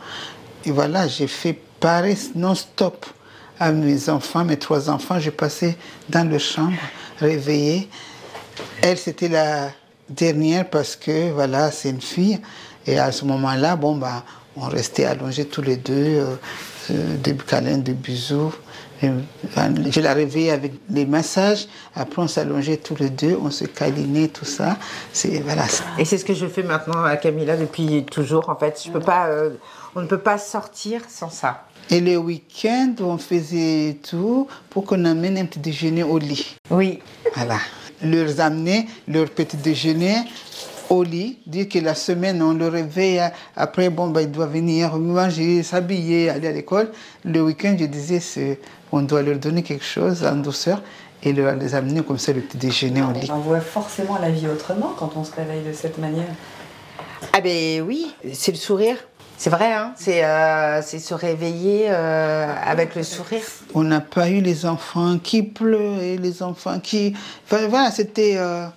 Et voilà, j'ai fait pareil non-stop à mes enfants, mes trois enfants. J'ai passé dans leur chambre, réveillée. Elle, c'était la dernière parce que, voilà, c'est une fille. Et à ce moment-là, bon, bah, on restait allongés tous les deux, euh, euh, des câlins, des bisous. Et, euh, je la réveillais avec les massages. Après, on s'allongeait tous les deux, on se câlinait, tout ça. C'est, voilà, ça. Et c'est ce que je fais maintenant à Camilla depuis toujours. En fait, je peux pas, euh, on ne peut pas sortir sans ça. Et le week-end, on faisait tout pour qu'on amène un petit déjeuner au lit. Oui. Voilà. Leur amener leur petit déjeuner au lit, dire que la semaine, on le réveille. Après, bon, bah, il doit venir manger, s'habiller, aller à l'école. Le week-end, je disais, on doit leur donner quelque chose en douceur et leur, les amener comme ça, le petit déjeuner au lit. On voit forcément la vie autrement quand on se réveille de cette manière. Ah ben oui, c'est le sourire. C'est vrai, hein c'est euh, c'est se réveiller euh, avec le sourire. On n'a pas eu les enfants qui pleuraient, les enfants qui... Enfin, voilà, c'était... euh,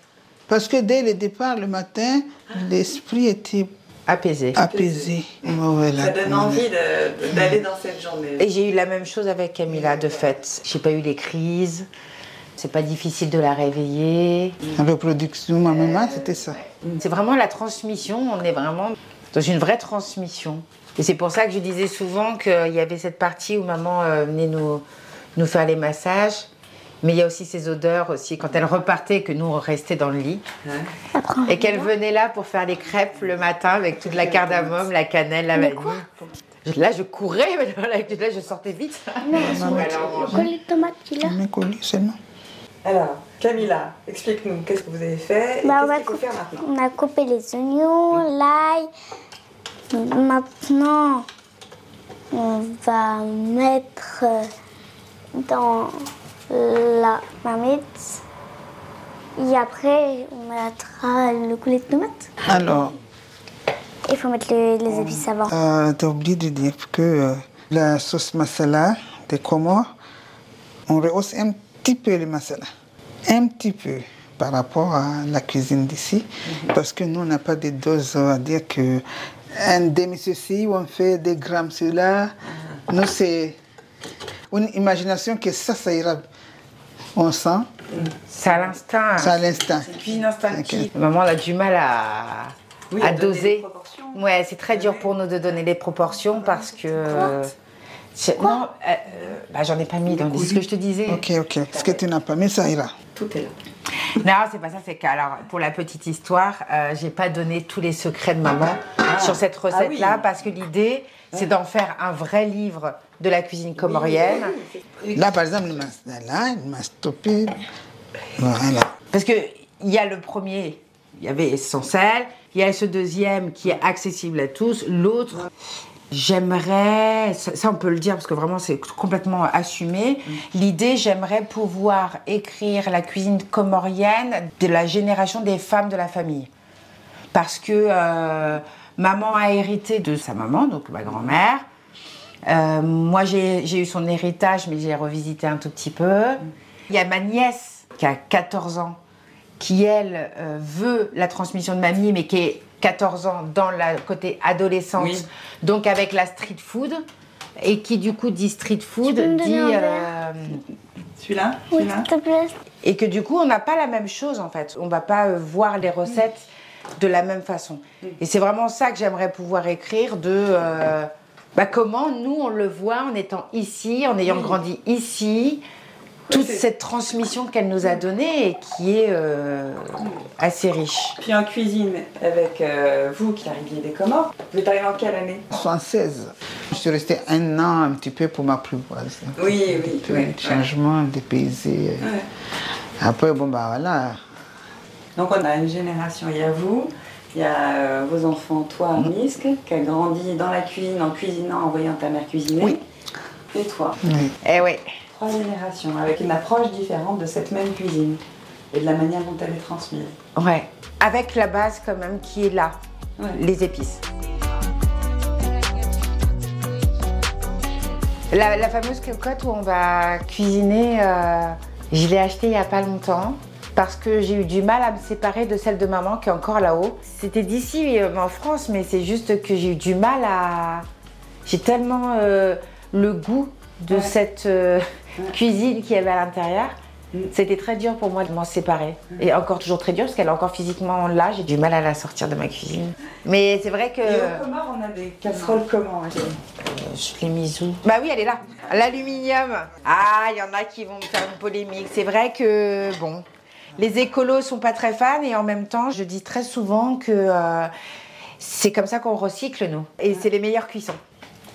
Parce que dès le départ, le matin, l'esprit était Apaisé. apaisé. Voilà. Ça donne envie de- d'aller dans cette journée. Et j'ai eu la même chose avec Camilla, de fait. J'ai pas eu les crises. C'est pas difficile de la réveiller. La reproduction, ma maman, c'était ça. C'est vraiment la transmission. On est vraiment dans une vraie transmission. Et c'est pour ça que je disais souvent qu'il y avait cette partie où maman euh, venait nous, nous faire les massages. Mais il y a aussi ces odeurs aussi, quand elle repartait, que nous on restait dans le lit. Et qu'elle venait là pour faire les crêpes le matin avec toute la cardamome, la cannelle, la vanille. Là, je courais, mais là, je sortais vite. Le collier de tomate, tu l'as Mais connu seulement. Alors, Camilla, explique-nous, qu'est-ce que vous avez fait et Bah, qu'est-ce qu'il faut faire maintenant on a coupé les oignons, l'ail. Maintenant, on va mettre dans la marmite. Et après, on mettra le coulis de tomate. Alors, Il faut mettre les, les épices avant. euh, t'as oublié de dire que euh, la sauce masala des Comores, on rehausse un petit peu le masala. Un petit peu par rapport à la cuisine d'ici. Parce que nous, on n'a pas de doses à dire que un demi-ceci, on fait des grammes cela. Nous, c'est une imagination que ça, ça ira. On sent, C'est à l'instinct. c'est à l'instant. Cuisine instinctive. Maman elle a du mal à, Oui, à doser. proportions. Ouais, c'est très dur pour nous de donner les proportions parce que. C'est- non, euh, euh, bah, j'en ai pas mis dans ce que je te disais. Ok, ok. Ce que tu n'as pas mis, ça ira. Tout est là. Non, c'est pas ça, c'est que, alors, pour la petite histoire, euh, j'ai pas donné tous les secrets de maman sur cette recette-là Ah oui. parce que l'idée, c'est d'en faire un vrai livre de la cuisine comorienne. Là, par exemple, il m'a là, il m'a stoppé. Voilà. Parce que il y a le premier, il y avait sans sel, il y a ce deuxième qui est accessible à tous, l'autre, J'aimerais, ça ça, on peut le dire parce que vraiment c'est complètement assumé. L'idée, j'aimerais pouvoir écrire la cuisine comorienne de la génération des femmes de la famille. Parce que euh, maman a hérité de sa maman, donc ma grand-mère. Euh, moi, j'ai eu son héritage, mais j'ai revisité un tout petit peu. Il y a ma nièce qui a 14 ans, qui elle euh, veut la transmission de mamie, mais qui est 14 ans dans le côté adolescente, Oui. donc avec la street food, et qui du coup dit street food, dit. euh, Celui-là Oui, Celui-là s'il te plaît. et que du coup, on n'a pas la même chose en fait. On va pas euh, voir les recettes de la même façon. Et c'est vraiment ça que j'aimerais pouvoir écrire de euh, bah, comment nous on le voit en étant ici, en ayant grandi ici, toute cette transmission qu'elle nous a donnée et qui est euh, assez riche. Puis en cuisine, avec euh, vous qui arriviez des Comores, vous êtes arrivé en quelle année? 76. Je suis restée un an un petit peu pour m'apprivoiser. Oui, oui, Un oui, changement, dépaysé. Ouais. Après, bon, bah voilà. Donc on a une génération, il y a vous, il y a euh, vos enfants, toi, Misk, qui a grandi dans la cuisine, en cuisinant, en voyant ta mère cuisiner. Oui. Et toi? Oui. Eh oui. Trois générations, avec une approche différente de cette même cuisine et de la manière dont elle est transmise. Ouais. Avec la base quand même qui est là, Ouais. les épices. La, la fameuse cocotte où on va cuisiner, euh, je l'ai achetée il n'y a pas longtemps parce que j'ai eu du mal à me séparer de celle de maman qui est encore là-haut. C'était d'ici euh, en France, mais c'est juste que j'ai eu du mal à... J'ai tellement euh, le goût de Ouais. cette euh, Ouais. cuisine qui avait à l'intérieur. Mm. C'était très dur pour moi de m'en séparer. Et encore toujours très dur parce qu'elle est encore physiquement là. J'ai du mal à la sortir de ma cuisine. Mais c'est vrai que... Et Comores, on a des casseroles comment hein Je l'ai mise où? Bah oui, elle est là. L'aluminium. Ah, il y en a qui vont me faire une polémique. C'est vrai que, bon, les écolos sont pas très fans et en même temps, je dis très souvent que euh, c'est comme ça qu'on recycle, nous. Et c'est les meilleures cuissons.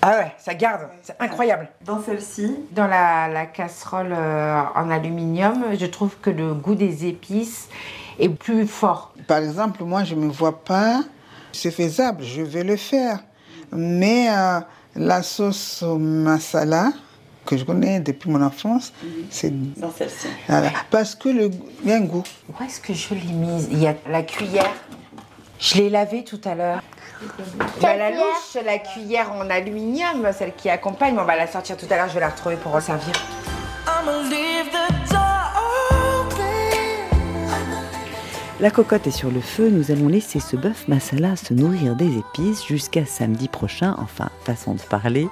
Ah ouais, ça garde. C'est incroyable. Dans celle-ci, Dans la, la casserole euh, en aluminium, je trouve que le goût des épices est plus fort. Par exemple, moi, je ne me vois pas. C'est faisable, je vais le faire. Mais euh, la sauce au masala, que je connais depuis mon enfance, c'est. dans celle-ci. Voilà. Parce que le, il y a un goût. Où est-ce que je l'ai mise? Il y a la cuillère. Je l'ai lavée tout à l'heure. Bah, la cuillère louche, la cuillère en aluminium, celle qui accompagne, on va la sortir tout à l'heure, je vais la retrouver pour en servir. La cocotte est sur le feu, nous allons laisser ce bœuf masala se nourrir des épices jusqu'à samedi prochain, enfin, façon de parler.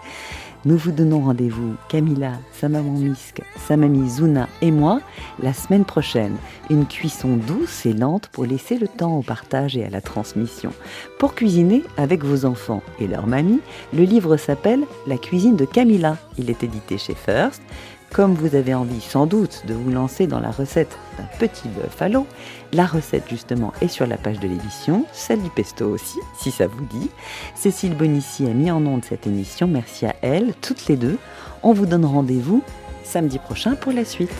Nous vous donnons rendez-vous, Camilla, sa maman Misk, sa mamie Zuna et moi, la semaine prochaine. Une cuisson douce et lente pour laisser le temps au partage et à la transmission. Pour cuisiner avec vos enfants et leur mamie, le livre s'appelle La cuisine de Camilla. Il est édité chez First. Comme vous avez envie sans doute de vous lancer dans la recette d'un petit bœuf à la recette justement est sur la page de l'édition, celle du pesto aussi, si ça vous dit. Cécile Bonissi a mis en onde cette émission, merci à elle, toutes les deux. On vous donne rendez-vous samedi prochain pour la suite.